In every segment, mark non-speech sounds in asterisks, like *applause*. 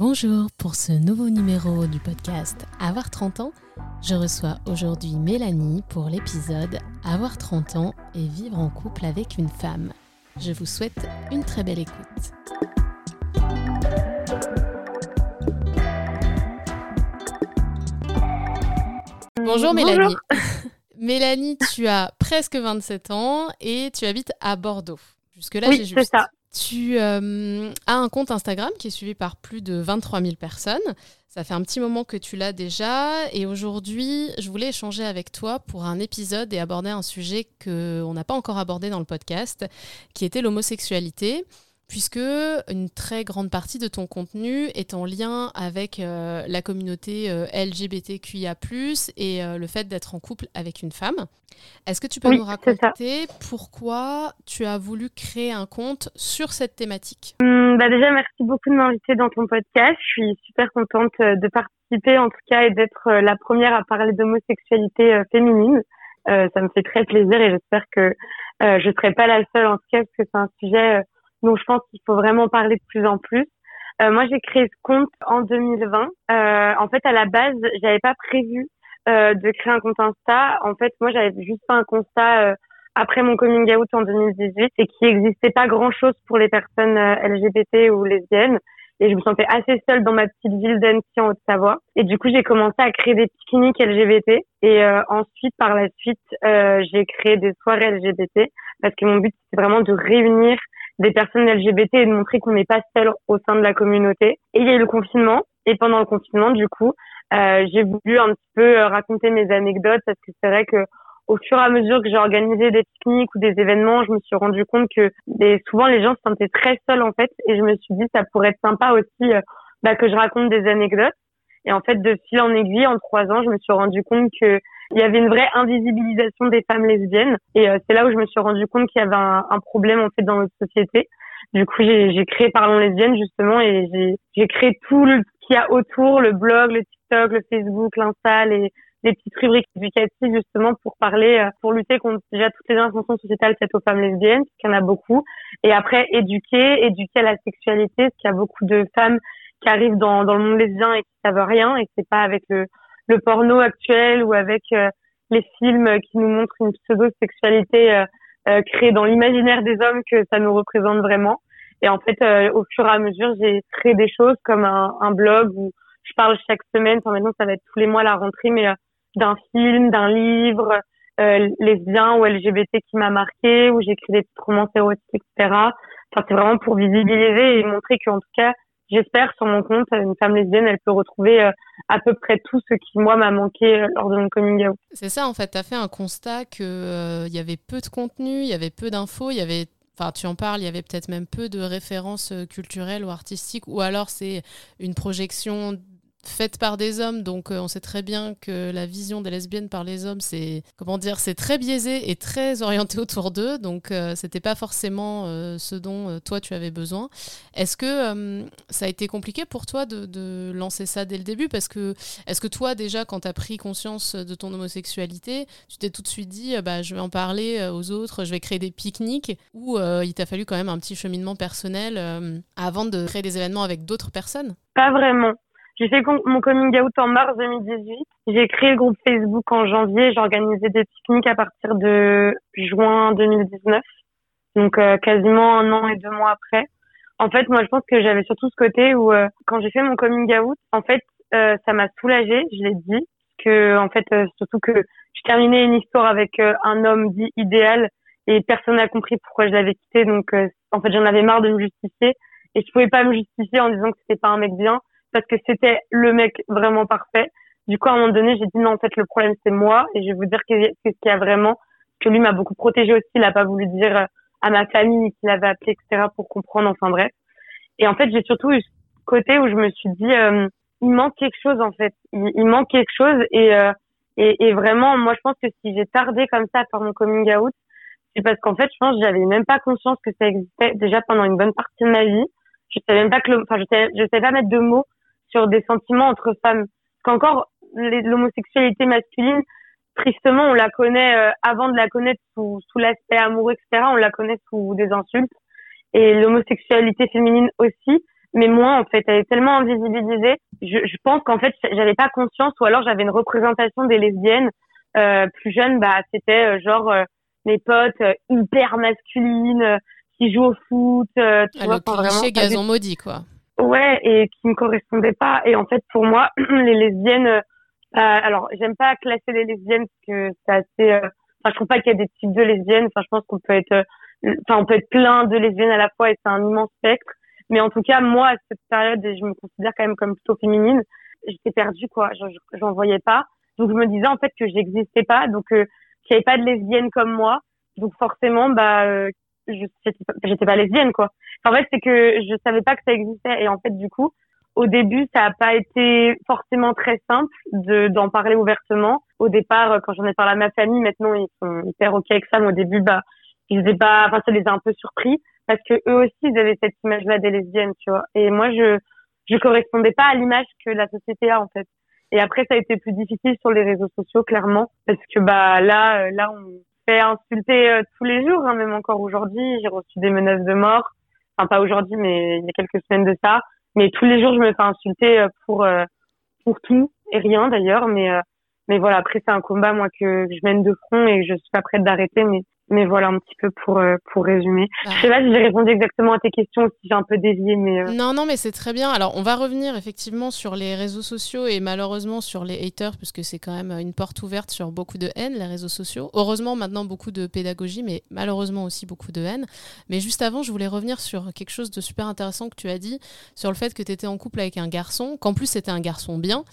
Bonjour, pour ce nouveau numéro du podcast Avoir 30 ans, je reçois aujourd'hui Mélanie pour l'épisode Avoir 30 ans et vivre en couple avec une femme. Je vous souhaite une très belle écoute. Bonjour Mélanie. *laughs* Mélanie, tu as presque 27 ans et tu habites à Bordeaux. Jusque-là, j'ai juste. Ça. Tu euh, as un compte Instagram qui est suivi par plus de 23 000 personnes. Ça fait un petit moment que tu l'as déjà. Et aujourd'hui, je voulais échanger avec toi pour un épisode et aborder un sujet qu'on n'a pas encore abordé dans le podcast, qui était l'homosexualité puisque une très grande partie de ton contenu est en lien avec euh, la communauté euh, LGBTQIA+, et euh, le fait d'être en couple avec une femme. Est-ce que tu peux nous raconter pourquoi tu as voulu créer un compte sur cette thématique? Bah Déjà, merci beaucoup de m'inviter dans ton podcast. Je suis super contente de participer en tout cas et d'être la première à parler d'homosexualité féminine. ça me fait très plaisir et j'espère que je ne serai pas la seule en tout cas parce que c'est un sujet donc je pense qu'il faut vraiment parler de plus en plus. Euh, moi, j'ai créé ce compte en 2020. Euh, en fait, à la base, j'avais pas prévu euh, de créer un compte Insta. En fait, moi, j'avais juste fait un constat euh, après mon coming out en 2018 et qu'il n'existait pas grand-chose pour les personnes euh, LGBT ou lesbiennes. Et je me sentais assez seule dans ma petite ville d'Annecy en Haute-Savoie. Et du coup, j'ai commencé à créer des pique-niques LGBT. Et ensuite, par la suite, j'ai créé des soirées LGBT parce que mon but, c'était vraiment de réunir des personnes LGBT et de montrer qu'on n'est pas seul au sein de la communauté. Et il y a eu le confinement. Et pendant le confinement, du coup, euh, j'ai voulu un petit peu euh, raconter mes anecdotes parce que c'est vrai que au fur et à mesure que j'ai organisé des pique-niques ou des événements, je me suis rendu compte que souvent les gens se sentaient très seuls en fait. Et je me suis dit ça pourrait être sympa aussi euh, bah, que je raconte des anecdotes. Et en fait, de fil en aiguille, en trois ans, je me suis rendu compte que il y avait une vraie invisibilisation des femmes lesbiennes. Et euh, c'est là où je me suis rendu compte qu'il y avait un, un, problème en fait dans notre société. Du coup, j'ai créé Parlons lesbiennes justement et j'ai créé tout ce qu'il y a autour, le blog, le TikTok, le Facebook, l'Insta, les, les petites rubriques éducatives justement pour parler, euh, pour lutter contre déjà toutes les injonctions sociétales faites aux femmes lesbiennes, parce qu'il y en a beaucoup. Et après, éduquer, éduquer à la sexualité, parce qu'il y a beaucoup de femmes qui arrivent dans, dans le monde lesbien et qui savent rien et c'est pas avec le le porno actuel ou avec euh, les films qui nous montrent une pseudo-sexualité euh, euh, créée dans l'imaginaire des hommes que ça nous représente vraiment. Et en fait, au fur et à mesure, j'ai créé des choses comme un, un, blog où je parle chaque semaine. Enfin, maintenant, ça va être tous les mois la rentrée, mais d'un film, d'un livre euh, lesbien ou LGBT qui m'a marqué, où j'écris des petites romances érotiques, etc. Enfin, c'est vraiment pour visibiliser et montrer qu'en tout cas, j'espère sur mon compte, une femme lesbienne, elle peut retrouver euh, à peu près tout ce qui, moi, m'a manqué euh, lors de mon coming out. C'est ça, en fait, tu as fait un constat qu'il euh, y avait peu de contenu, il y avait peu d'infos, il y avait Enfin, tu en parles, il y avait peut-être même peu de références culturelles ou artistiques, ou alors c'est une projection faite par des hommes, donc euh, on sait très bien que la vision des lesbiennes par les hommes, c'est comment dire, c'est très biaisé et très orienté *laughs* autour d'eux, donc euh, c'était pas forcément euh, ce dont toi tu avais besoin. Est-ce que ça a été compliqué pour toi de, lancer ça dès le début? Parce que est-ce que toi déjà, quand tu as pris conscience de ton homosexualité, tu t'es tout de suite dit, bah je vais en parler aux autres, je vais créer des pique-niques, ou il t'a fallu quand même un petit cheminement personnel avant de créer des événements avec d'autres personnes? Pas vraiment. J'ai fait mon coming out en mars 2018. J'ai créé le groupe Facebook en janvier. J'ai organisé des pique-niques à partir de juin 2019. Donc euh, quasiment un an et deux mois après. En fait, moi, je pense que j'avais surtout ce côté où euh, quand j'ai fait mon coming out, en fait, euh, ça m'a soulagée. Je l'ai dit que, en fait, surtout que je terminais une histoire avec un homme dit idéal et personne n'a compris pourquoi je l'avais quitté. Donc, en fait, j'en avais marre de me justifier et je pouvais pas me justifier en disant que c'était pas un mec bien parce que c'était le mec vraiment parfait. Du coup, à un moment donné, j'ai dit non, en fait, le problème, c'est moi. Et je vais vous dire que ce qu'il y a vraiment, que lui m'a beaucoup protégé aussi. Il a pas voulu dire euh, à ma famille qu'il avait appelé, etc., pour comprendre. Enfin, bref. Et en fait, j'ai surtout eu ce côté où je me suis dit, euh, il manque quelque chose, en fait. Il, manque quelque chose. Et, euh, et, vraiment, moi, je pense que si j'ai tardé comme ça à mon coming out, c'est parce qu'en fait, je pense que j'avais même pas conscience que ça existait déjà pendant une bonne partie de ma vie. Je savais même pas que, enfin, je savais, je savais pas mettre de mots sur des sentiments entre femmes. Parce qu'encore, l'homosexualité masculine, tristement, on la connaît euh, avant de la connaître sous, sous l'aspect amoureux, etc. On la connaît sous des insultes. Et l'homosexualité féminine aussi, mais moi en fait elle est tellement invisibilisée je, je pense qu'en fait j'avais pas conscience ou alors j'avais une représentation des lesbiennes euh, plus jeunes bah c'était euh, genre euh, mes potes hyper masculines qui jouent au foot tu ah, vois le cliché gazon maudit quoi ouais et qui me correspondait pas et en fait pour moi *clears throat* les lesbiennes alors j'aime pas classer les lesbiennes parce que c'est assez enfin je trouve pas qu'il y a des types de lesbiennes enfin je pense qu'on peut être enfin on peut être plein de lesbiennes à la fois et c'est un immense spectre mais en tout cas, moi, à cette période, et je me considère quand même comme plutôt féminine, j'étais perdue, quoi. J'en voyais pas. Donc, je me disais, en fait, que j'existais pas. Donc, euh, qu'il n'y avait pas de lesbienne comme moi. Donc, forcément, bah, euh, j'étais pas lesbienne, quoi. En fait, c'est que je savais pas que ça existait. Et en fait, du coup, au début, ça a pas été forcément très simple de d'en parler ouvertement. Au départ, quand j'en ai parlé à ma famille, maintenant ils sont hyper ok avec ça. Mais au début, bah, ils étaient pas, enfin, ça les a un peu surpris parce que eux aussi ils avaient cette image-là des lesbiennes, tu vois. Et moi je je correspondais pas à l'image que la société a en fait. Et après ça a été plus difficile sur les réseaux sociaux clairement parce que bah là euh, là on fait insulter euh, tous les jours, hein, même encore aujourd'hui j'ai reçu des menaces de mort. Enfin pas aujourd'hui mais il y a quelques semaines de ça. Mais tous les jours je me fais insulter euh, pour pour tout et rien d'ailleurs. Mais mais voilà après c'est un combat moi que, que je mène de front et je suis pas prête d'arrêter. Mais mais voilà un petit peu pour euh, pour résumer. Je sais pas si j'ai répondu exactement à tes questions, si j'ai un peu dévié, mais euh. non non mais c'est très bien. Alors on va revenir effectivement sur les réseaux sociaux et malheureusement sur les haters puisque c'est quand même une porte ouverte sur beaucoup de haine les réseaux sociaux. Heureusement maintenant beaucoup de pédagogie, mais malheureusement aussi beaucoup de haine. Mais juste avant, je voulais revenir sur quelque chose de super intéressant que tu as dit sur le fait que tu étais en couple avec un garçon, qu'en plus c'était un garçon bien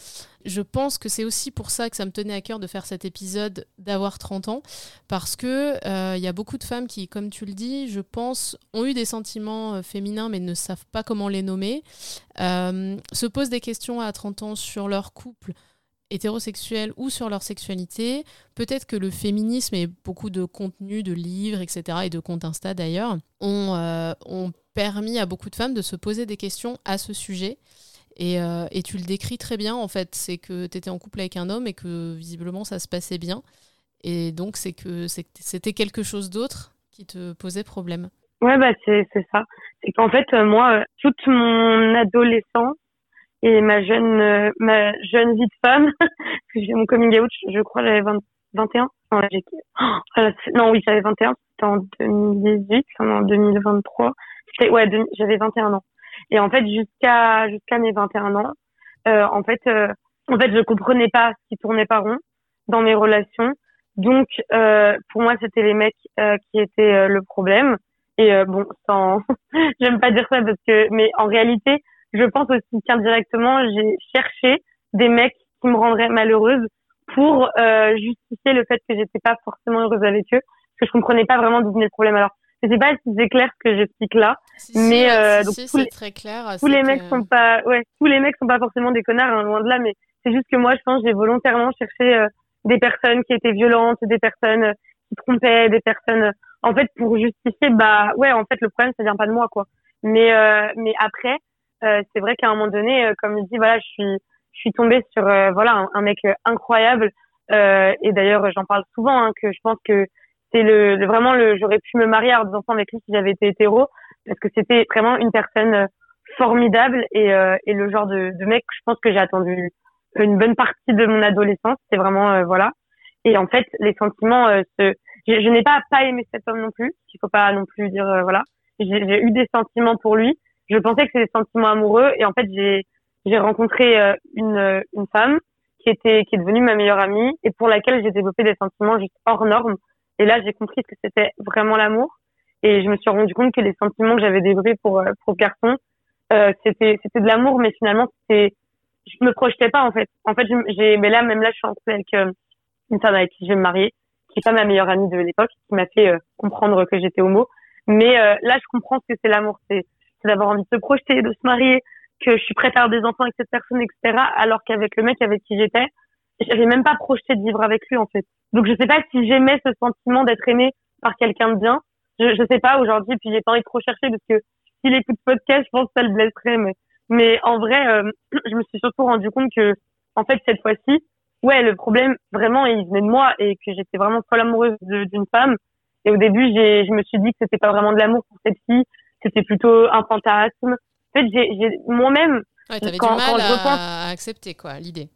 je pense que c'est aussi pour ça que ça me tenait à cœur de faire cet épisode d'avoir 30 ans, parce que il euh, y a beaucoup de femmes qui, comme tu le dis, je pense, ont eu des sentiments euh, féminins mais ne savent pas comment les nommer, euh, se posent des questions à 30 ans sur leur couple hétérosexuel ou sur leur sexualité. Peut-être que le féminisme et beaucoup de contenus, de livres, etc., et de comptes Insta d'ailleurs, ont, ont permis à beaucoup de femmes de se poser des questions à ce sujet. Euh, et, tu le décris très bien, en fait. C'est que tu étais en couple avec un homme et que visiblement ça se passait bien. Et donc, c'est que c'était quelque chose d'autre qui te posait problème. Ouais, bah, c'est ça. C'est qu'en fait, euh, moi, euh, toute mon adolescence et ma jeune, ma jeune vie de femme, *laughs* j'ai mon coming out, je crois, j'avais 21. Non, oh, non, oui, j'avais 21. C'était en 2018, en 2023. Ouais, j'avais 21 ans. Et en fait, jusqu'à jusqu'à mes 21 ans, euh, en fait, euh, en fait, je comprenais pas ce qui tournait pas rond dans mes relations. Donc, euh, pour moi, c'était les mecs euh, qui étaient euh, le problème. Et bon, sans, *laughs* j'aime pas dire ça parce que, mais en réalité, je pense aussi qu'indirectement, j'ai cherché des mecs qui me rendraient malheureuse pour justifier le fait que j'étais pas forcément heureuse avec eux, parce que je comprenais pas vraiment d'où venait le problème. Alors, je sais pas si c'est clair ce que j'explique là, mais euh, donc tous, les, très clair, tous les mecs sont pas, ouais, tous les mecs sont pas forcément des connards, hein, loin de là, mais c'est juste que moi, je pense, j'ai volontairement cherché euh, des personnes qui étaient violentes, des personnes euh, qui trompaient, des personnes, en fait, pour justifier, bah, ouais, en fait, le problème, ça vient pas de moi, quoi. Mais, mais après, c'est vrai qu'à un moment donné, comme je dis, voilà, je suis, je suis tombée sur, voilà, un, mec incroyable. et d'ailleurs, j'en parle souvent, hein, que je pense que c'est le, vraiment le j'aurais pu me marier avoir des enfants avec lui si j'avais été hétéro parce que c'était vraiment une personne euh, formidable et, euh, et le genre de, de mec je pense que j'ai attendu une bonne partie de mon adolescence. C'est vraiment euh, voilà. Et en fait les sentiments je, je n'ai pas pas aimé cet homme non plus il faut pas non plus dire voilà. J'ai eu des sentiments pour lui. Je pensais que c'était des sentiments amoureux et en fait j'ai j'ai rencontré une une femme qui était qui est devenue ma meilleure amie et pour laquelle j'ai développé des sentiments juste hors normes et là, j'ai compris que c'était vraiment l'amour. Et je me suis rendu compte que les sentiments que j'avais développés pour euh, pour garçon, euh, c'était c'était de l'amour, mais finalement, c'était je me projetais pas en fait. En fait, j'ai mais là même là, je suis en couple avec euh, une femme avec qui je vais me marier, qui est pas ma meilleure amie de l'époque, qui m'a fait euh, comprendre que j'étais homo. Mais là, je comprends ce que c'est l'amour, c'est d'avoir envie de se projeter, de se marier, que je suis prête à avoir des enfants avec cette personne, etc. Alors qu'avec le mec avec qui j'étais, j'avais même pas projeté de vivre avec lui en fait. Donc je sais pas si j'aimais ce sentiment d'être aimé par quelqu'un de bien. Je, je sais pas aujourd'hui, puis j'ai pas envie de trop chercher parce que s'il écoute podcast, je pense que ça le blesserait. Mais, mais en vrai, euh, *clears throat* je me suis surtout rendu compte que en fait cette fois-ci, ouais, le problème vraiment il venait de moi et que j'étais vraiment folle amoureuse d'une femme. Et au début, j'ai, je me suis dit que c'était pas vraiment de l'amour pour cette fille, c'était plutôt un fantasme, En fait, j'ai moi-même. Ouais, t'avais du mal à, accepter, quoi, l'idée.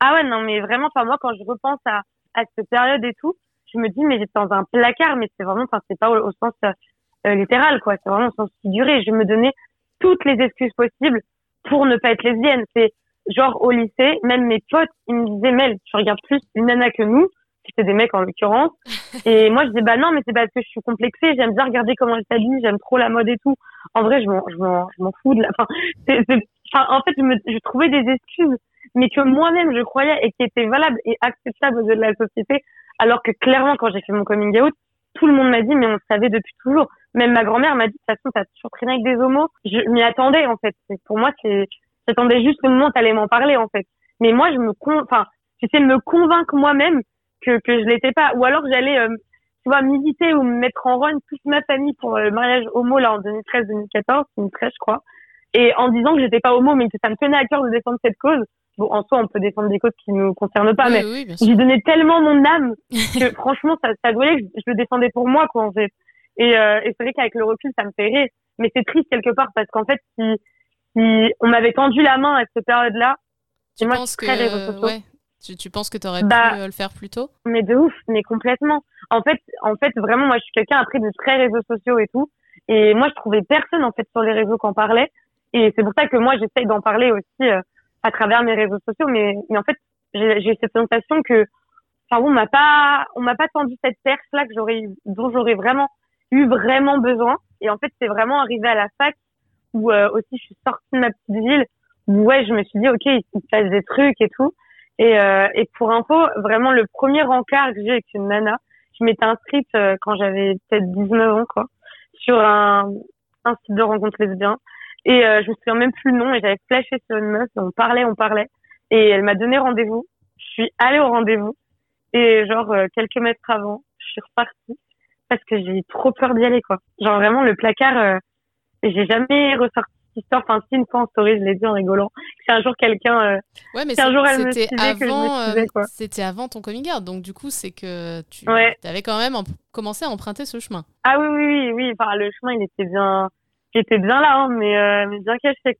Ah ouais, non, mais vraiment, enfin, moi, quand je repense à, à cette période et tout, je me dis, mais j'étais dans un placard, mais c'est vraiment, enfin, c'est pas au, sens euh, littéral, quoi. C'est vraiment au sens figuré. Je me donnais toutes les excuses possibles pour ne pas être lesbienne. C'est genre au lycée, même mes potes, ils me disaient, Mel, tu regardes plus une nana que nous. C'était des mecs en l'occurrence. *laughs* Et moi, je disais, bah non, mais c'est parce que je suis complexée. J'aime bien regarder comment elle s'habille. J'aime trop la mode et tout. En vrai, je m'en, je m'en, je m'en fous de la, enfin, c'est, enfin, en fait, je me, je trouvais des excuses, mais que moi-même, je croyais et qui étaient valables et acceptables aux yeux de la société. Alors que clairement, quand j'ai fait mon coming out, tout le monde m'a dit, mais on savait depuis toujours. Même ma grand-mère m'a dit, de toute façon, t'as toujours traîné avec des homos. Je m'y attendais, en fait. Pour moi, c'est, j'attendais juste le moment où t'allais m'en parler, en fait. Mais moi, je me con, enfin, j'essayais de me convaincre moi-même que, que je l'étais pas. Ou alors, j'allais, euh, tu vois, m'hésiter ou me mettre en run toute ma famille pour euh, le mariage homo, là, en 2013-2014, 2013, je crois. Et en disant que j'étais pas homo, mais que ça me tenait à cœur de défendre cette cause. En soi, on peut défendre des causes qui nous concernent pas, mais j'ai donné tellement mon âme *laughs* que franchement, ça, ça doulait que je, le défendais pour moi, quoi, en fait. Et, euh, et c'est vrai qu'avec le recul, ça me fait rire. Mais c'est triste quelque part parce qu'en fait, si, si on m'avait tendu la main à cette période-là, tu moi, penses que, ouais. tu, tu, penses que tu aurais bah, pu euh, le faire plus tôt? Mais de ouf, mais complètement. En fait, en fait, vraiment, moi, je suis quelqu'un après de très réseaux sociaux et tout. Et moi, je trouvais personne en fait sur les réseaux qui en parlait. Et c'est pour ça que moi, j'essaye d'en parler aussi euh, à travers mes réseaux sociaux. Mais, mais en fait, j'ai cette sensation que, enfin, on m'a pas, on m'a pas tendu cette perche là que j'aurais, dont j'aurais vraiment eu vraiment besoin. Et en fait, c'est vraiment arrivé à la fac où euh, aussi je suis sortie de ma petite ville où ouais, je me suis dit ok, il se passe des trucs et tout. Et, euh, et pour info, vraiment le premier encart que j'ai avec une nana, je m'étais inscrite euh, quand j'avais peut-être 19 ans quoi, sur un, un site de rencontre lesbienne. Et euh, je me souviens même plus le nom et j'avais flashé sur une meuf et on parlait, on parlait. Et elle m'a donné rendez-vous. Je suis allée au rendez-vous et genre quelques mètres avant, je suis repartie parce que j'ai trop peur d'y aller quoi. Genre vraiment le placard, euh, j'ai jamais ressorti cette histoire. Enfin si une fois en story, je l'ai dit en rigolant. C'est un jour quelqu'un. Euh, ouais mais un jour elle me avant, euh, C'était avant ton coming out, donc du coup c'est que tu avais quand même commencé à emprunter ce chemin. Ah oui oui oui oui. Enfin le chemin il était bien, il était bien là, hein, mais euh, mais bien caché.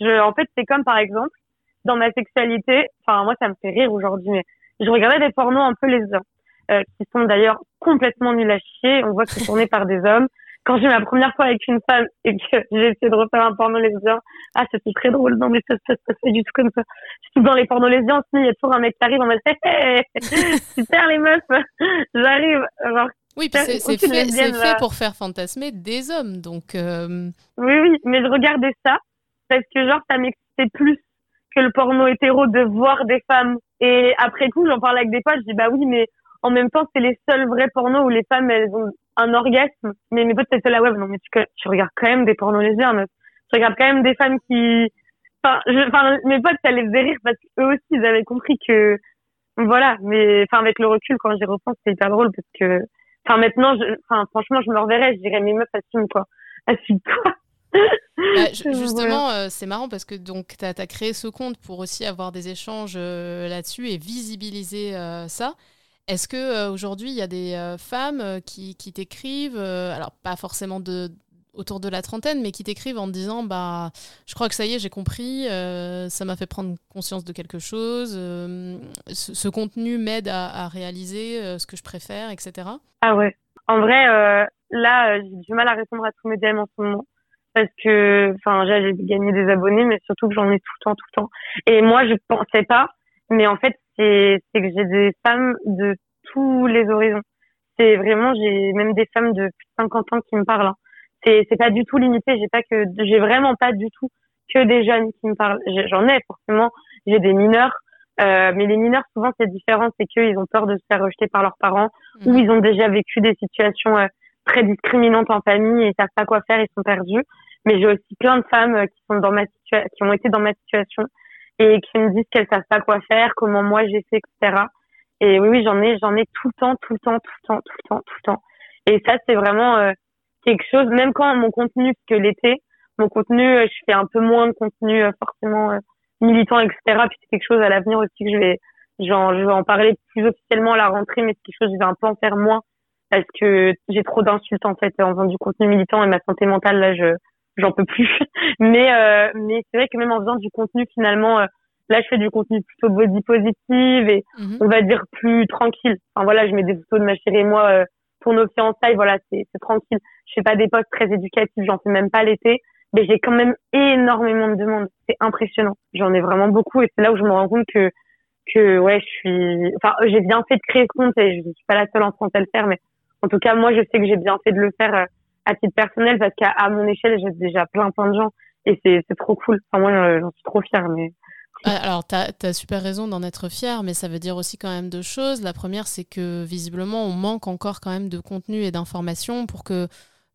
Je, en fait c'est comme par exemple dans ma sexualité. Enfin moi ça me fait rire aujourd'hui, mais je regardais des pornos un peu lesbiens. Euh, qui sont d'ailleurs complètement nuls à chier. On voit que c'est tourné par des hommes. Quand j'ai ma première fois avec une femme et que j'ai essayé de refaire un porno lesbien, ah, c'était très drôle. Non, mais ça se passe pas du tout comme ça. Surtout dans les pornos lesbiens, il y a toujours un mec qui arrive en mode, *laughs* hey, super les meufs, *laughs* j'arrive. Oui, c'est fait, fait, pour faire fantasmer des hommes, donc. Euh... Oui, oui, mais je regardais ça parce que genre ça m'excitait plus que le porno hétéro de voir des femmes. Et après coup, j'en parlais avec des potes, je dis bah oui, mais en même temps, c'est les seuls vrais pornos où les femmes, elles ont un orgasme. Mais mes potes, c'est la web. Non, mais tu, tu regardes quand même des pornos lesbiens, Tu regardes quand même des femmes qui, enfin, enfin, mes potes, ça les faisait rire parce qu'eux aussi, ils avaient compris que, voilà. Mais, enfin, avec le recul, quand j'y repense, c'est hyper drôle parce que, enfin, maintenant, je, enfin, franchement, je me reverrais, je dirais, mes meufs, assume quoi. Assume-toi. Bah, *laughs* justement, euh, c'est marrant parce que donc tu as, créé ce compte pour aussi avoir des échanges euh, là-dessus et visibiliser euh, ça. Est-ce que aujourd'hui il y a des femmes qui, qui t'écrivent, alors pas forcément de, autour de la trentaine, mais qui t'écrivent en te disant bah je crois que ça y est j'ai compris, ça m'a fait prendre conscience de quelque chose, ce, contenu m'aide à, réaliser ce que je préfère, etc. Ah ouais. En vrai, là j'ai du mal à répondre à tous mes DM en ce moment parce que enfin j'ai gagné des abonnés, mais surtout que j'en ai tout le temps, tout le temps. Et moi je pensais pas, mais en fait c'est que j'ai des femmes de tous les horizons. C'est vraiment, j'ai même des femmes de plus de 50 ans qui me parlent. Hein. C'est c'est pas du tout limité. J'ai pas que, j'ai vraiment pas du tout que des jeunes qui me parlent. J'en ai forcément. J'ai des mineurs. Euh, mais les mineurs, souvent, c'est différent. C'est qu'ils ont peur de se faire rejeter par leurs parents ou mhm. ils ont déjà vécu des situations euh, très discriminantes en famille et ils savent pas quoi faire, ils sont perdus. Mais j'ai aussi plein de femmes euh, qui sont dans ma situation, qui ont été dans ma situation et qui me disent qu'elles savent pas quoi faire, comment moi j'ai fait, etc. Et oui, oui, j'en ai, j'en ai tout le temps, tout le temps, tout le temps, tout le temps, tout le temps. Et ça, c'est vraiment euh, quelque chose. Même quand mon contenu, parce que l'été, mon contenu, euh, je fais un peu moins de contenu euh, forcément militant, etc. Puis c'est quelque chose à l'avenir aussi que je vais, genre, je vais en parler plus officiellement à la rentrée, mais c'est quelque chose que je vais un peu en faire moins parce que j'ai trop d'insultes en fait en faisant du contenu militant et ma santé mentale là, je j'en peux plus. *laughs* mais euh, mais c'est vrai que même en faisant du contenu finalement, euh, là je fais du contenu plutôt body positive et mhm. on va dire plus tranquille. Enfin voilà, je mets des photos de ma chérie et moi euh, pour nos fiançailles, voilà, c'est tranquille. Je fais pas des posts très éducatifs, j'en fais même pas l'été. Mais j'ai quand même énormément de demandes. C'est impressionnant. J'en ai vraiment beaucoup et c'est là où je me rends compte que que ouais, je suis. Enfin, j'ai bien fait de créer ce compte et je suis pas la seule en France à le faire, mais en tout cas, moi, je sais que j'ai bien fait de le faire à titre personnel parce qu'à mon échelle, j'ai déjà plein plein de gens et c'est trop cool. Enfin, moi, euh, j'en suis trop fière. Mais... Alors, tu as, super raison d'en être fière, mais ça veut dire aussi quand même deux choses. La première, c'est que visiblement, on manque encore quand même de contenu et d'informations pour que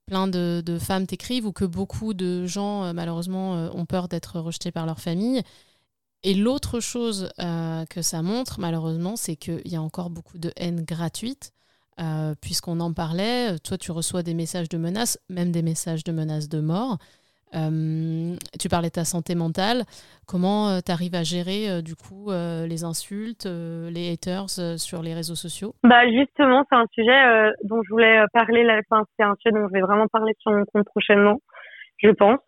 plein de, femmes t'écrivent ou que beaucoup de gens, euh, malheureusement, euh, ont peur d'être rejetés par leur famille. Et l'autre chose que ça montre, malheureusement, c'est qu'il y a encore beaucoup de haine gratuite. Euh, puisqu'on en parlait, toi tu reçois des messages de menaces, même des messages de menaces de mort. Euh, tu parlais de ta santé mentale. Comment euh, tu arrives à gérer du coup les insultes, les haters sur les réseaux sociaux? Bah justement, c'est un sujet dont je voulais parler. Enfin, c'est un sujet dont je vais vraiment parler sur mon compte prochainement, je pense.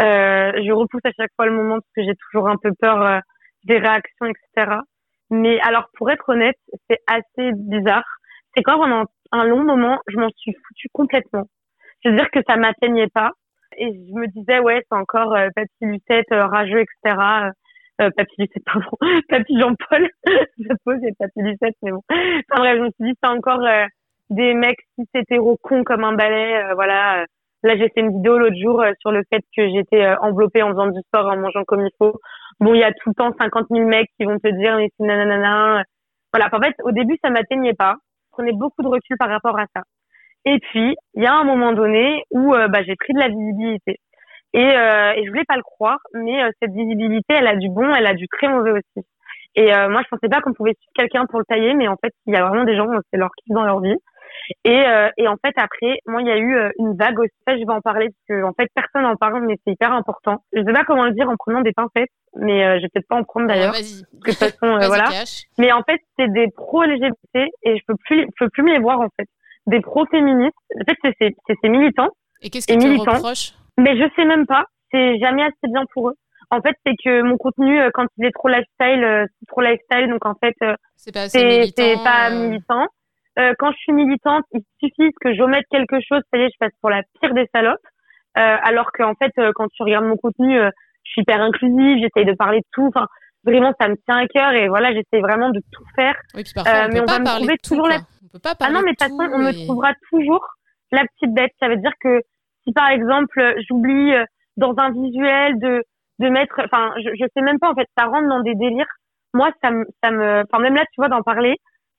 je repousse à chaque fois le moment parce que j'ai toujours un peu peur des réactions, etc. Mais alors, pour être honnête, c'est assez bizarre c'est quand pendant un long moment, je m'en suis foutue complètement. C'est-à-dire que ça m'atteignait pas. Et je me disais, ouais, c'est encore euh, Papy Lucette, euh, rageux, etc. Euh, euh Papy Lucette, *laughs* pardon. Papy Jean-Paul. *laughs* je suppose, c'est Papy Lucette, mais bon. Enfin bref, je me suis dit, c'est encore euh, des mecs cis hétéros cons comme un balai. voilà. Là, j'ai fait une vidéo l'autre jour sur le fait que j'étais enveloppée en faisant du sport, en mangeant comme il faut. Bon, il y a tout le temps 50 000 mecs qui vont te dire, mais c'est nanana. Voilà. En fait, au début, ça m'atteignait pas prenais beaucoup de recul par rapport à ça. Et puis, il y a un moment donné où euh, bah, j'ai pris de la visibilité. Et, euh, et je voulais pas le croire, mais euh, cette visibilité, elle a du bon, elle a du très mauvais aussi. Et euh, moi, je pensais pas qu'on pouvait suivre quelqu'un pour le tailler, mais en fait, il y a vraiment des gens, c'est leur kiff dans leur vie. Et, euh, et en fait, après, moi, il y a eu euh, une vague aussi. je vais en parler parce que en fait, personne n'en parle, mais c'est hyper important. Je sais pas comment le dire en prenant des pincettes, mais euh, je vais peut-être pas en prendre d'ailleurs. de toute façon, *laughs* voilà. Mais en fait, c'est des pro LGBT et je peux plus, je peux plus me les voir en fait. Des pro féministes. En fait, c'est c'est c'est militants. Et qu'est-ce qu'ils te reprochent Mais je sais même pas. C'est jamais assez bien pour eux. En fait, c'est que mon contenu, quand il est trop lifestyle, c'est trop lifestyle, donc en fait, c'est pas, pas militant. Euh, quand je suis militante, il suffit que j'omette quelque chose, ça y est, je passe pour la pire des salopes. Euh, alors qu'en fait, euh, quand tu regardes mon contenu, euh, je suis hyper inclusive, j'essaye de parler de tout. Enfin, vraiment, ça me tient à cœur et voilà, j'essaie vraiment de tout faire. Oui, puis parfois, on mais on va me trouver toujours la. On peut pas parler ah non, mais de toute façon, on me trouvera toujours la petite bête. Ça veut dire que si par exemple, j'oublie dans un visuel de de mettre, enfin, je, je sais même pas en fait, ça rentre dans des délires. Moi, ça me, ça me, enfin même là, tu vois, d'en parler,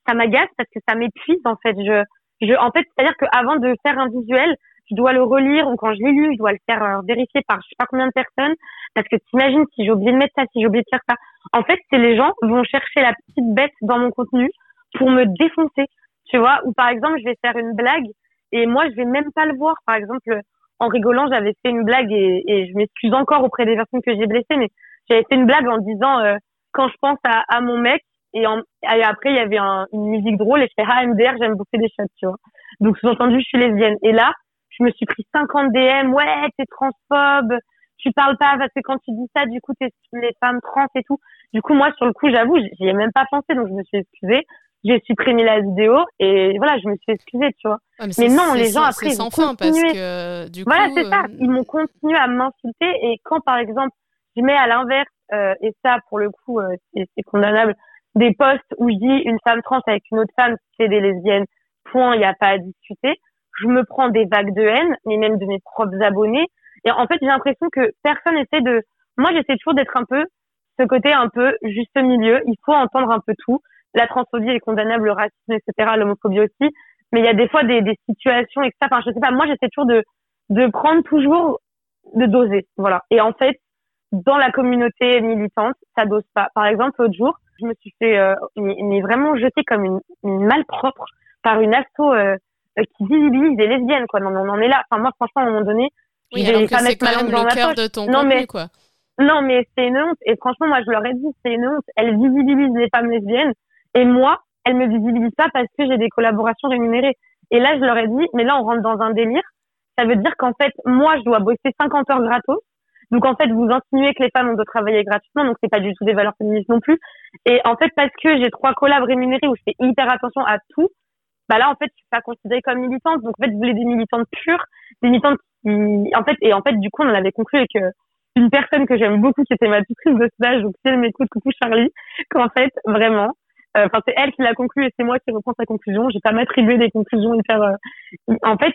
ça m'agace parce que ça m'épuise en fait. Je, je, en fait, c'est-à-dire qu'avant de faire un visuel, je dois le relire ou quand je l'ai lu, je dois le faire euh, vérifier par je sais pas combien de personnes parce que t'imagines si j'ai oublié de mettre ça, si j'ai oublié de faire ça. En fait, c'est les gens vont chercher la petite bête dans mon contenu pour me défoncer, tu vois. Ou par exemple, je vais faire une blague et moi, je vais même pas le voir. Par exemple, en rigolant, j'avais fait une blague et, et je m'excuse encore auprès des personnes que j'ai blessées, mais j'avais fait une blague en disant euh, quand je pense à, à mon mec, et, après, il y avait une musique drôle et je fais, ah, MDR, j'aime bouffer des shots, tu vois. Donc, sous-entendu, je suis lesbienne. Et là, je me suis pris 50 DM, ouais, t'es transphobe, tu parles pas parce que quand tu dis ça, du coup, t'es les femmes trans et tout. Du coup, moi, sur le coup, j'avoue, j'y ai même pas pensé, donc je me suis excusée. J'ai supprimé la vidéo et voilà, je me suis excusée, tu vois. mais, non, les gens après, ils ont continué. que, du voilà, c'est ça. Euh, ils m'ont continué à m'insulter et quand, par exemple, je mets à l'inverse, euh, et ça, pour le coup, euh, c'est condamnable, des posts où je dis une femme trans avec une autre femme, c'est des lesbiennes, point, il n'y a pas à discuter. Je me prends des vagues de haine, mais même de mes propres abonnés. Et en fait, j'ai l'impression que personne essaie de... Moi, j'essaie toujours d'être un peu ce côté un peu juste milieu. Il faut entendre un peu tout. La transphobie est condamnable, le racisme, etc., l'homophobie aussi. Mais il y a des fois des, des situations, etc. Enfin, je sais pas, moi, j'essaie toujours de, de prendre toujours, de doser. Voilà. Et en fait, dans la communauté militante, ça dose pas. Par exemple, l'autre jour, je me suis fait euh, mais, vraiment jeter comme une, une malpropre par une asso euh, qui visibilise des lesbiennes quoi. Non, on en est là. Enfin moi franchement à un moment donné, oui, je vais pas mettre ma langue dans ma poche. De ton non mais quoi. Non mais c'est une honte et franchement moi je leur ai dit c'est une honte. Elle visibilise les femmes lesbiennes et moi elle me visibilise pas parce que j'ai des collaborations rémunérées. Et là je leur ai dit mais là on rentre dans un délire. ça veut dire qu'en fait, moi, je dois bosser 50 heures gratos. Donc en fait, vous insinuez que les femmes, on doit travailler gratuitement, donc c'est pas du tout des valeurs féministes non plus. Et en fait, parce que j'ai trois collabs rémunérés où je fais hyper attention à tout, bah là en fait, je suis pas considérée comme militante. Donc en fait, vous voulez des militantes pures, des militantes qui, en fait, et en fait, du coup, on en avait conclu avec euh, une personne que j'aime beaucoup, qui était ma tutrice de stage, donc si elle m'écoute, coucou Charlie, *laughs* qu'en fait, vraiment, enfin c'est elle qui l'a conclu et c'est moi qui reprends sa conclusion. J'ai pas m'attribuer des conclusions hyper. Euh, en fait,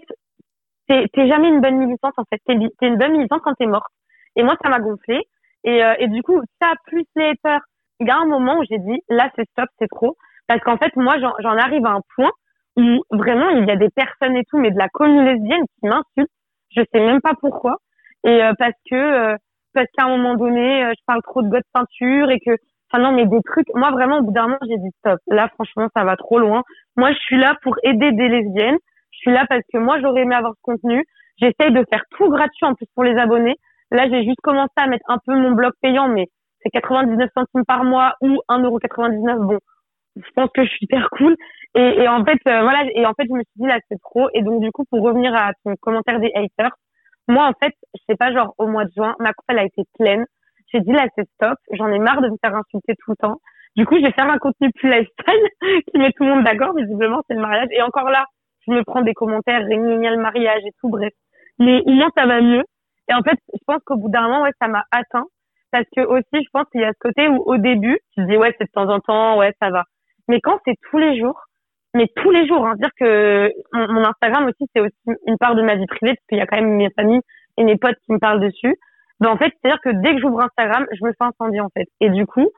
t'es jamais une bonne militante en fait. T'es es une bonne militante quand t'es morte. Et moi, ça m'a gonflé. Et, euh, et du coup, ça plus les haters. Il y a un moment où j'ai dit, là, c'est stop, c'est trop. Parce qu'en fait, moi, j'en arrive à un point où vraiment, il y a des personnes et tout, mais de la commune lesbienne qui m'insultent. Je sais même pas pourquoi. Et euh, parce que euh, parce qu'à un moment donné, je parle trop de god peinture et que, enfin non, mais des trucs. Moi, vraiment, au bout d'un moment, j'ai dit stop. Là, franchement, ça va trop loin. Moi, je suis là pour aider des lesbiennes. Je suis là parce que moi, j'aurais aimé avoir ce contenu. J'essaye de faire tout gratuit en plus pour les abonnés. Là, j'ai juste commencé à mettre un peu mon blog payant, mais c'est 99 centimes par mois ou 1,99€. Bon, je pense que je suis hyper cool. Et, et en fait, euh, voilà, et en fait, je me suis dit là, c'est trop. Et donc, du coup, pour revenir à ton commentaire des haters, moi, en fait, je sais pas, genre, au mois de juin, ma coupe, elle a été pleine. J'ai dit là, c'est stop. J'en ai marre de me faire insulter tout le temps. Du coup, je vais faire un contenu plus lifestyle *laughs* qui met tout le monde d'accord. Visiblement, c'est le mariage. Et encore là, je me prends des commentaires, génial le mariage et tout, bref. Mais au moins, ça va mieux. Et en fait, je pense qu'au bout d'un moment, ouais, ça m'a atteint. Parce que aussi, je pense qu'il y a ce côté où au début, tu te dis, ouais, c'est de temps en temps, ouais, ça va. Mais quand c'est tous les jours, mais tous les jours, hein, dire que mon, Instagram aussi, c'est aussi une part de ma vie privée, parce qu'il y a quand même mes familles et mes potes qui me parlent dessus. Ben, en fait, c'est-à-dire que dès que j'ouvre Instagram, je me fais incendier, en fait. Et du coup,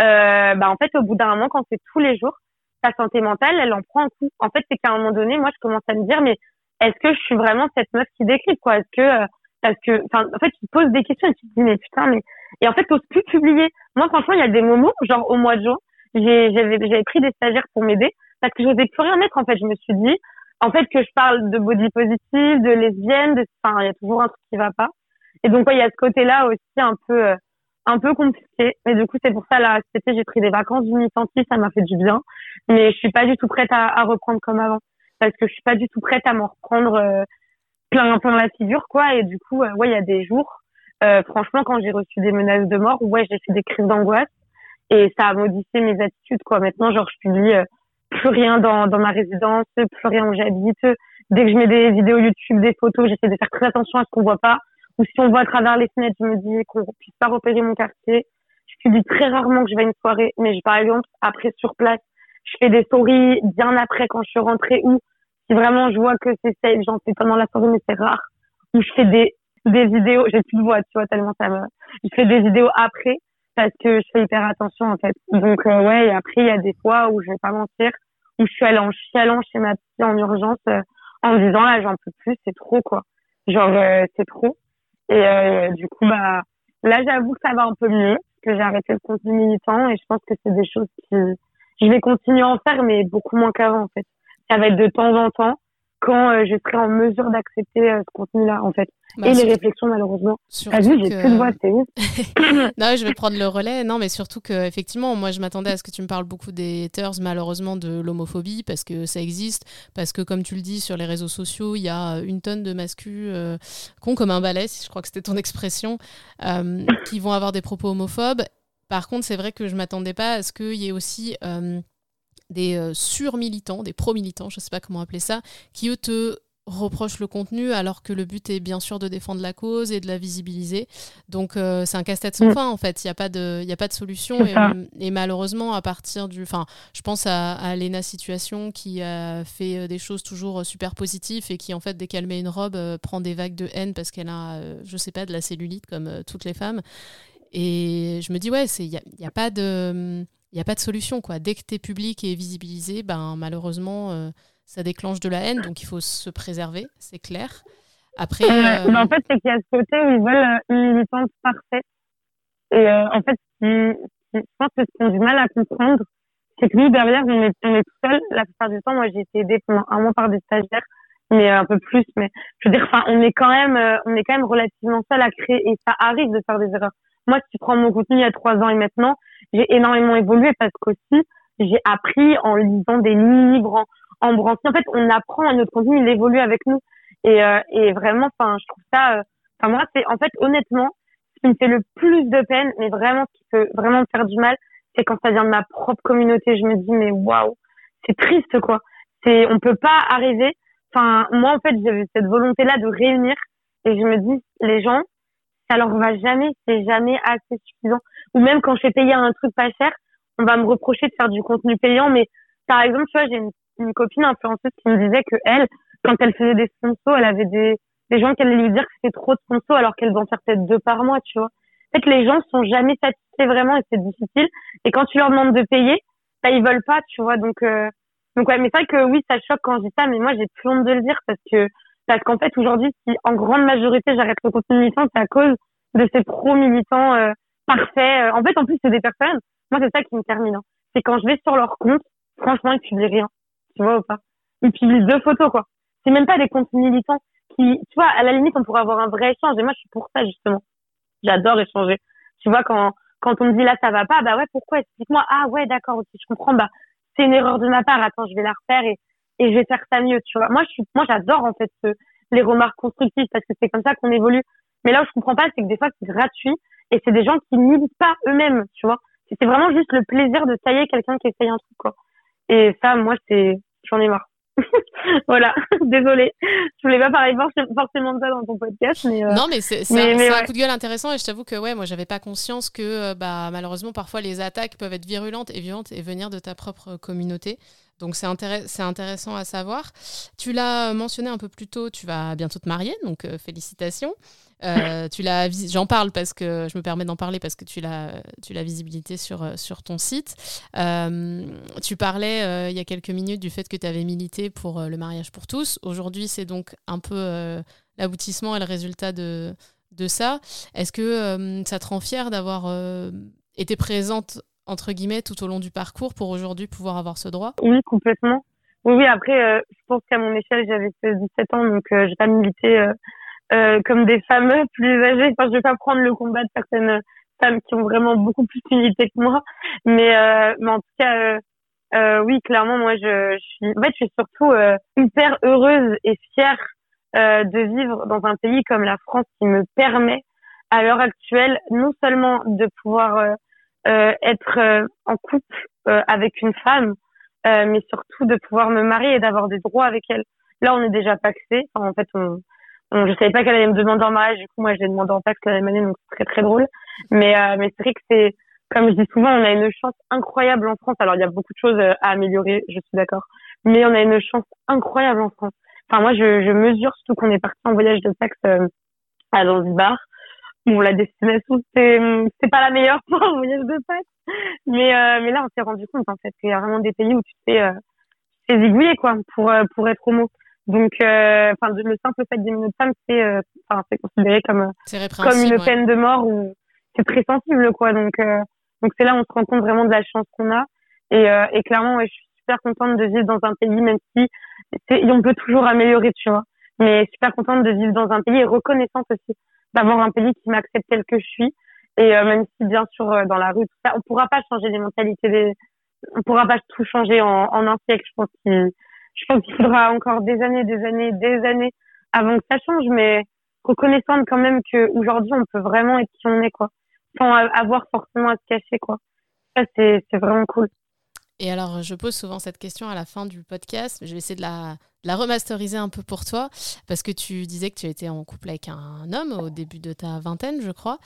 euh, bah, en fait, au bout d'un moment, quand c'est tous les jours, ta santé mentale, elle en prend un coup. En fait, c'est qu'à un moment donné, moi, je commence à me dire, mais est-ce que je suis vraiment cette meuf qui décrit, quoi? Est-ce que, euh, parce que enfin en fait tu te poses des questions et tu te dis mais putain mais et en fait t'oses plus publier moi franchement il y a des moments genre au mois de juin j'avais pris des stagiaires pour m'aider parce que j'osais plus rien mettre en fait je me suis dit en fait que je parle de body positive de lesbienne de enfin il y a toujours un truc qui va pas et donc il y a ce côté là aussi un peu euh, un peu compliqué. Mais du coup c'est pour ça là cet j'ai pris des vacances du militantisme ça m'a fait du bien. Mais je suis pas du tout prête à, à reprendre comme avant. Parce que je suis pas du tout prête à m'en reprendre euh, plein plein la figure quoi. Et du coup euh, ouais il y a des jours euh, franchement quand j'ai reçu des menaces de mort ouais j'ai fait des crises d'angoisse. Et ça a modifié mes attitudes quoi. Maintenant genre je publie euh, plus rien dans dans ma résidence plus rien où j'habite. Dès que je mets des vidéos YouTube des photos j'essaie de faire très attention à ce qu'on voit pas ou si on voit à travers les fenêtres je me dis qu'on puisse pas repérer mon quartier je publie très rarement que je vais à une soirée mais par exemple après sur place je fais des stories bien après quand je suis rentrée ou si vraiment je vois que c'est safe, j'en fais pendant la soirée, mais c'est rare. Ou je fais des, des vidéos, j'ai plus de voix, tu vois, tellement ça me, je fais des vidéos après parce que je fais hyper attention, en fait. Donc, euh, ouais, et après, il y a des fois où je vais pas mentir, où je suis allée en chialant chez ma fille en urgence, euh, en disant, là, j'en peux plus, c'est trop, quoi. Genre, euh, c'est trop. Et du coup, bah, là, j'avoue que ça va un peu mieux, que j'ai arrêté le contenu militant et je pense que c'est des choses qui, je vais continuer à en faire, mais beaucoup moins qu'avant, en fait. Ça va être de temps en temps quand euh, je serai en mesure d'accepter euh, ce contenu-là, en fait. Bah, et les réflexions, malheureusement. T'as vu, j'ai plus de voix, c'est ouf. *laughs* non, je vais prendre le relais. Non, mais surtout que, effectivement, moi, je m'attendais à ce que tu me parles beaucoup des haters, malheureusement, de l'homophobie, parce que ça existe, parce que, comme tu le dis, sur les réseaux sociaux, il y a une tonne de mascus euh, con comme un balai, si je crois que c'était ton expression, qui vont avoir des propos homophobes. Par contre, c'est vrai que je m'attendais pas à ce qu'il y ait aussi des euh, sur-militants, des pro-militants, je ne sais pas comment appeler ça, qui eux te reprochent le contenu alors que le but est bien sûr de défendre la cause et de la visibiliser. Donc euh, c'est un casse-tête sans mm. fin en fait, il n'y a, pas de, a pas de solution et, malheureusement à partir du... Enfin je pense à, à Lena Situation qui a fait euh, des choses toujours super positives et qui en fait dès qu'elle met une robe prend des vagues de haine parce qu'elle a, je sais pas, de la cellulite comme toutes les femmes. Et je me dis ouais, il n'y a, y a pas de il n'y a pas de solution. Quoi. Dès que tu es public et visibilisé, ben, malheureusement, euh, ça déclenche de la haine, donc il faut se préserver, c'est clair. Après, euh, euh, en fait, c'est qu'il y a ce côté où ils veulent une militante parfaite. Et en fait, je pense que ce qu'on a du mal à comprendre, c'est que nous, derrière, on est, on est tout seul. La plupart du temps, moi, j'ai été aidée pendant un mois par des stagiaires, mais un peu plus. Mais je veux dire, enfin, on est quand même, on est quand même relativement seul à créer, et ça arrive de faire des erreurs. Moi, si tu prends mon contenu il y a trois ans et maintenant, j'ai énormément évolué parce qu'aussi, j'ai appris en lisant des livres, en, en En fait, on apprend à notre contenu, il évolue avec nous. Et, euh, et vraiment, enfin, je trouve ça, euh, enfin moi, c'est en fait honnêtement, ce qui me fait le plus de peine, mais vraiment ce qui peut vraiment me faire du mal, c'est quand ça vient de ma propre communauté. Je me dis mais waouh, c'est triste quoi. C'est, on peut pas arriver. Enfin, moi en fait, j'avais cette volonté-là de réunir, et je me dis les gens, ça leur va jamais, c'est jamais assez suffisant. Ou même quand je fais payer un truc pas cher, on va me reprocher de faire du contenu payant, mais par exemple, tu vois, j'ai une, copine influenceuse qui me disait que elle, quand elle faisait des sponsors, elle avait des, des gens qui allaient lui dire que c'était trop de sponsors alors qu'elle en faire peut-être deux par mois, tu vois. En fait, les gens sont jamais satisfaits vraiment et c'est difficile. Et quand tu leur demandes de payer, bah, ils veulent pas, tu vois. Donc, euh, donc ouais, mais c'est vrai que oui, ça choque quand je dis ça, mais moi, j'ai plus honte de le dire parce que, parce qu'en fait, aujourd'hui, si en grande majorité, j'arrête le contenu militant, c'est à cause de ces pro-militants euh, parfaits. En fait, en plus, c'est des personnes, moi, c'est ça qui me termine. Hein. C'est quand je vais sur leur compte, franchement, ils publient rien. Tu vois ou pas? Ils publient deux photos, quoi c'est même pas des comptes militants qui, tu vois, à la limite, on pourrait avoir un vrai échange. Et moi, je suis pour ça, justement. J'adore échanger. Tu vois, quand, quand on me dit là, ça va pas, bah ouais, pourquoi? Explique-moi. Ah ouais, d'accord, ok, je comprends. Bah, c'est une erreur de ma part. Attends, je vais la refaire et, et je vais faire ça mieux, tu vois. Moi, je suis, moi, j'adore, en fait, ce, les remarques constructives parce que c'est comme ça qu'on évolue. Mais là où je comprends pas, c'est que des fois, c'est gratuit et c'est des gens qui militent pas eux-mêmes, tu vois. C'est vraiment juste le plaisir de tailler quelqu'un qui essaye un truc, quoi. Et ça, moi, c'est, j'en ai marre. *laughs* voilà, *laughs* désolée. Je voulais pas parler forcément de ça dans ton podcast, mais euh, non, mais c'est un, coup de gueule intéressant et je t'avoue que ouais, moi j'avais pas conscience que euh, bah malheureusement parfois les attaques peuvent être virulentes et violentes et venir de ta propre communauté. Donc c'est intéressant à savoir. Tu l'as mentionné un peu plus tôt, tu vas bientôt te marier, donc euh, félicitations. Euh, tu l'as, j'en parle parce que je me permets d'en parler parce que tu l'as, tu l'as visibilité sur, euh, sur ton site. tu parlais il y a quelques minutes du fait que tu avais milité pour le mariage pour tous. Aujourd'hui, c'est donc un peu l'aboutissement et le résultat de, de ça. Est-ce que ça te rend fier d'avoir été présente entre guillemets, tout au long du parcours pour aujourd'hui pouvoir avoir ce droit? Oui, complètement. Oui, oui, après, euh, je pense qu'à mon échelle, j'avais 17 ans, donc euh, j'ai pas milité euh, euh, comme des femmes plus âgées. Enfin, je vais pas prendre le combat de certaines femmes qui ont vraiment beaucoup plus milité que moi. Mais, euh, mais en tout cas, oui, clairement, moi, je, suis, en fait, je suis surtout hyper heureuse et fière de vivre dans un pays comme la France qui me permet, à l'heure actuelle, non seulement de pouvoir euh, être euh, en couple euh, avec une femme, mais surtout de pouvoir me marier et d'avoir des droits avec elle. Là, on est déjà paxé. Enfin, en fait, on, on, je savais pas qu'elle allait me demander en mariage. Du coup, moi, je l'ai demandé en pax la même année, donc c'est très très drôle. Mais mais c'est vrai que c'est comme je dis souvent, on a une chance incroyable en France. Alors, il y a beaucoup de choses à améliorer, je suis d'accord. Mais on a une chance incroyable en France. Enfin, moi, je, je mesure surtout qu'on est parti en voyage de Pax à Zanzibar. Bon, la destination, c'est, c'est pas la meilleure pour un voyage de Pâques. Mais, euh, mais là, on s'est rendu compte, en fait, qu'il y a vraiment des pays où tu fais, euh, tu fais quoi, pour, euh, pour être homo. Donc, euh, enfin, le simple fait d'aimer une femme, c'est, euh, c'est considéré comme, comme une peine de mort ou c'est très sensible, quoi. Donc, donc c'est là où on se rend compte vraiment de la chance qu'on a. Et, et clairement, ouais, je suis super contente de vivre dans un pays, même si on peut toujours améliorer, tu vois. Mais super contente de vivre dans un pays et reconnaissante aussi d'avoir un pays qui m'accepte tel que je suis. Et euh, même si bien sûr euh, dans la rue, ça, on pourra pas changer les mentalités, des... on pourra pas tout changer en, en un siècle. Je pense qu'il, je pense qu'il faudra encore des années, des années, des années avant que ça change. Mais reconnaissant quand même que aujourd'hui on peut vraiment être qui on est quoi, sans avoir forcément à se cacher quoi. Ça c'est vraiment cool. Et alors, je pose souvent cette question à la fin du podcast. Je vais essayer de la, remasteriser un peu pour toi, parce que tu disais que tu étais en couple avec un homme au début de ta vingtaine, je crois.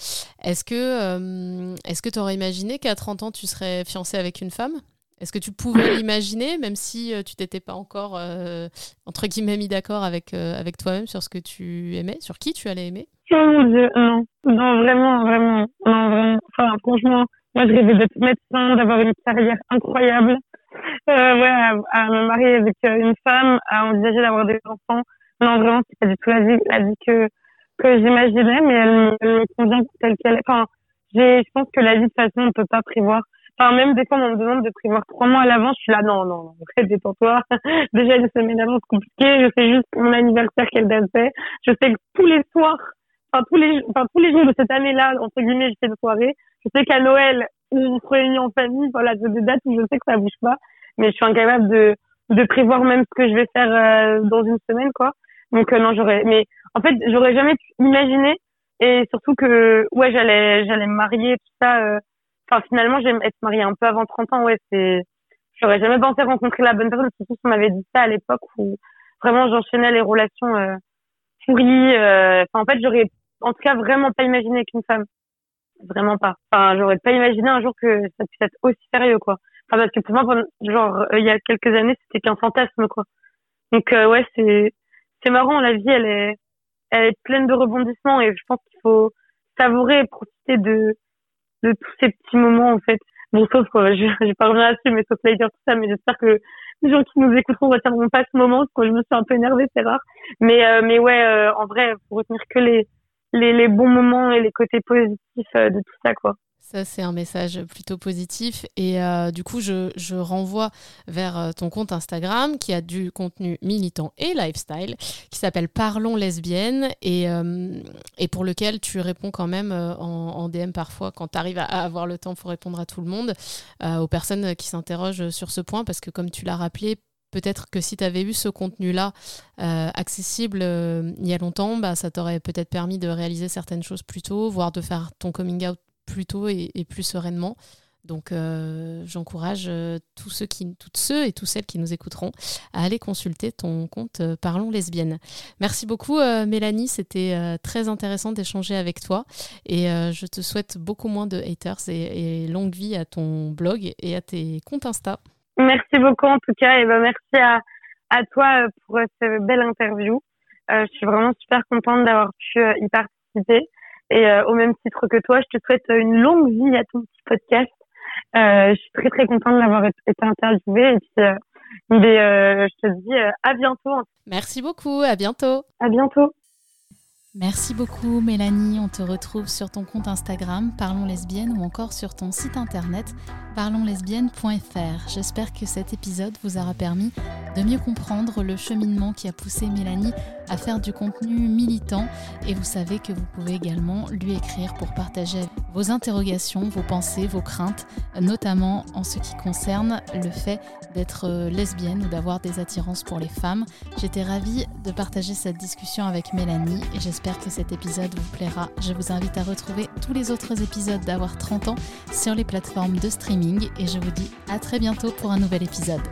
Est-ce que euh, tu aurais imaginé qu'à 30 ans, tu serais fiancée avec une femme? Est-ce que tu pouvais l'imaginer, même si euh, tu t'étais pas encore, euh, entre guillemets, mis d'accord avec, avec toi-même sur ce que tu aimais, sur qui tu allais aimer? Oh mon Dieu, non. Non, vraiment, vraiment. Non, vraiment. Enfin, franchement, moi, je rêvais d'être médecin, d'avoir une carrière incroyable euh, ouais, à, me marier avec euh, une femme, à envisager d'avoir des enfants. Non, vraiment, c'est pas du tout la vie, que, que j'imaginais, mais elle, me convient telle qu'elle est. Enfin, je pense que la vie, de toute façon, on peut pas prévoir. Enfin, même des fois, on me demande de prévoir trois mois à l'avance. Je suis là, non, non, non, détends-toi. *laughs* Déjà, une semaine d'avance, compliqué. Je sais juste mon anniversaire, quelle date c'est. Je sais que tous les soirs, enfin, tous les, enfin, tous les jours de cette année-là, entre guillemets, je fais une soirée. Je sais qu'à Noël, on se réunit en famille. Voilà, c'est des dates où je sais que ça bouge pas mais je suis incapable de, de prévoir même ce que je vais faire euh, dans une semaine, quoi. Donc non, j'aurais, mais en fait, j'aurais jamais imaginé et surtout que ouais, j'allais j'allais me marier tout ça. Enfin finalement, j'aime être mariée un peu avant 30 ans. Ouais, c'est j'aurais jamais pensé rencontrer la bonne personne. Surtout si on m'avait dit ça à l'époque où vraiment j'enchaînais les relations pourries. Enfin en fait, j'aurais en tout cas vraiment pas imaginé qu'une femme vraiment pas. Enfin, j'aurais pas imaginé un jour que ça puisse être aussi sérieux, quoi. Enfin, parce que pour moi, genre, euh, il y a quelques années, c'était qu'un fantasme, quoi. Donc, euh, ouais, c'est, c'est marrant, la vie, elle est, elle est pleine de rebondissements et je pense qu'il faut savourer et profiter de, de tous ces petits moments, en fait. Bon, sauf, quoi, *laughs* je, je vais pas revenir là-dessus, mais sauf dire tout ça, mais j'espère que les gens qui nous écouteront retiendront pas ce moment, parce que je me suis un peu énervée, c'est rare. Mais, euh, mais ouais, en vrai, faut retenir que les, les, les, bons moments et les côtés positifs euh, de tout ça, quoi. Ça, c'est un message plutôt positif. Et euh, du coup, je, renvoie vers euh, ton compte Instagram qui a du contenu militant et lifestyle, qui s'appelle Parlons lesbiennes, et, et, pour lequel tu réponds quand même en, DM parfois quand tu arrives à, avoir le temps pour répondre à tout le monde, aux personnes qui s'interrogent sur ce point, parce que comme tu l'as rappelé, peut-être que si tu avais eu ce contenu-là euh, accessible euh, il y a longtemps, bah, ça t'aurait peut-être permis de réaliser certaines choses plus tôt, voire de faire ton coming out plus tôt et, plus sereinement. Donc euh, j'encourage tous ceux qui, toutes ceux et toutes celles qui nous écouteront à aller consulter ton compte Parlons lesbienne. Merci beaucoup Mélanie, c'était très intéressant d'échanger avec toi et je te souhaite beaucoup moins de haters et longue vie à ton blog et à tes comptes Insta. Merci beaucoup en tout cas et ben merci à, toi euh, pour euh, cette belle interview. Euh, je suis vraiment super contente d'avoir pu euh, y participer et au même titre que toi, je te souhaite une longue vie à ton petit podcast. je suis très très contente d'avoir été interviewée et puis je te dis à bientôt. Merci beaucoup, à bientôt. À bientôt. Merci beaucoup Mélanie, on te retrouve sur ton compte Instagram Parlons Lesbienne ou encore sur ton site internet parlonslesbienne.fr. J'espère que cet épisode vous aura permis de mieux comprendre le cheminement qui a poussé Mélanie à faire du contenu militant et vous savez que vous pouvez également lui écrire pour partager vos interrogations, vos pensées, vos craintes, notamment en ce qui concerne le fait d'être lesbienne ou d'avoir des attirances pour les femmes. J'étais ravie de partager cette discussion avec Mélanie et j'espère que cet épisode vous plaira. Je vous invite à retrouver tous les autres épisodes d'Avoir 30 ans sur les plateformes de streaming et je vous dis à très bientôt pour un nouvel épisode.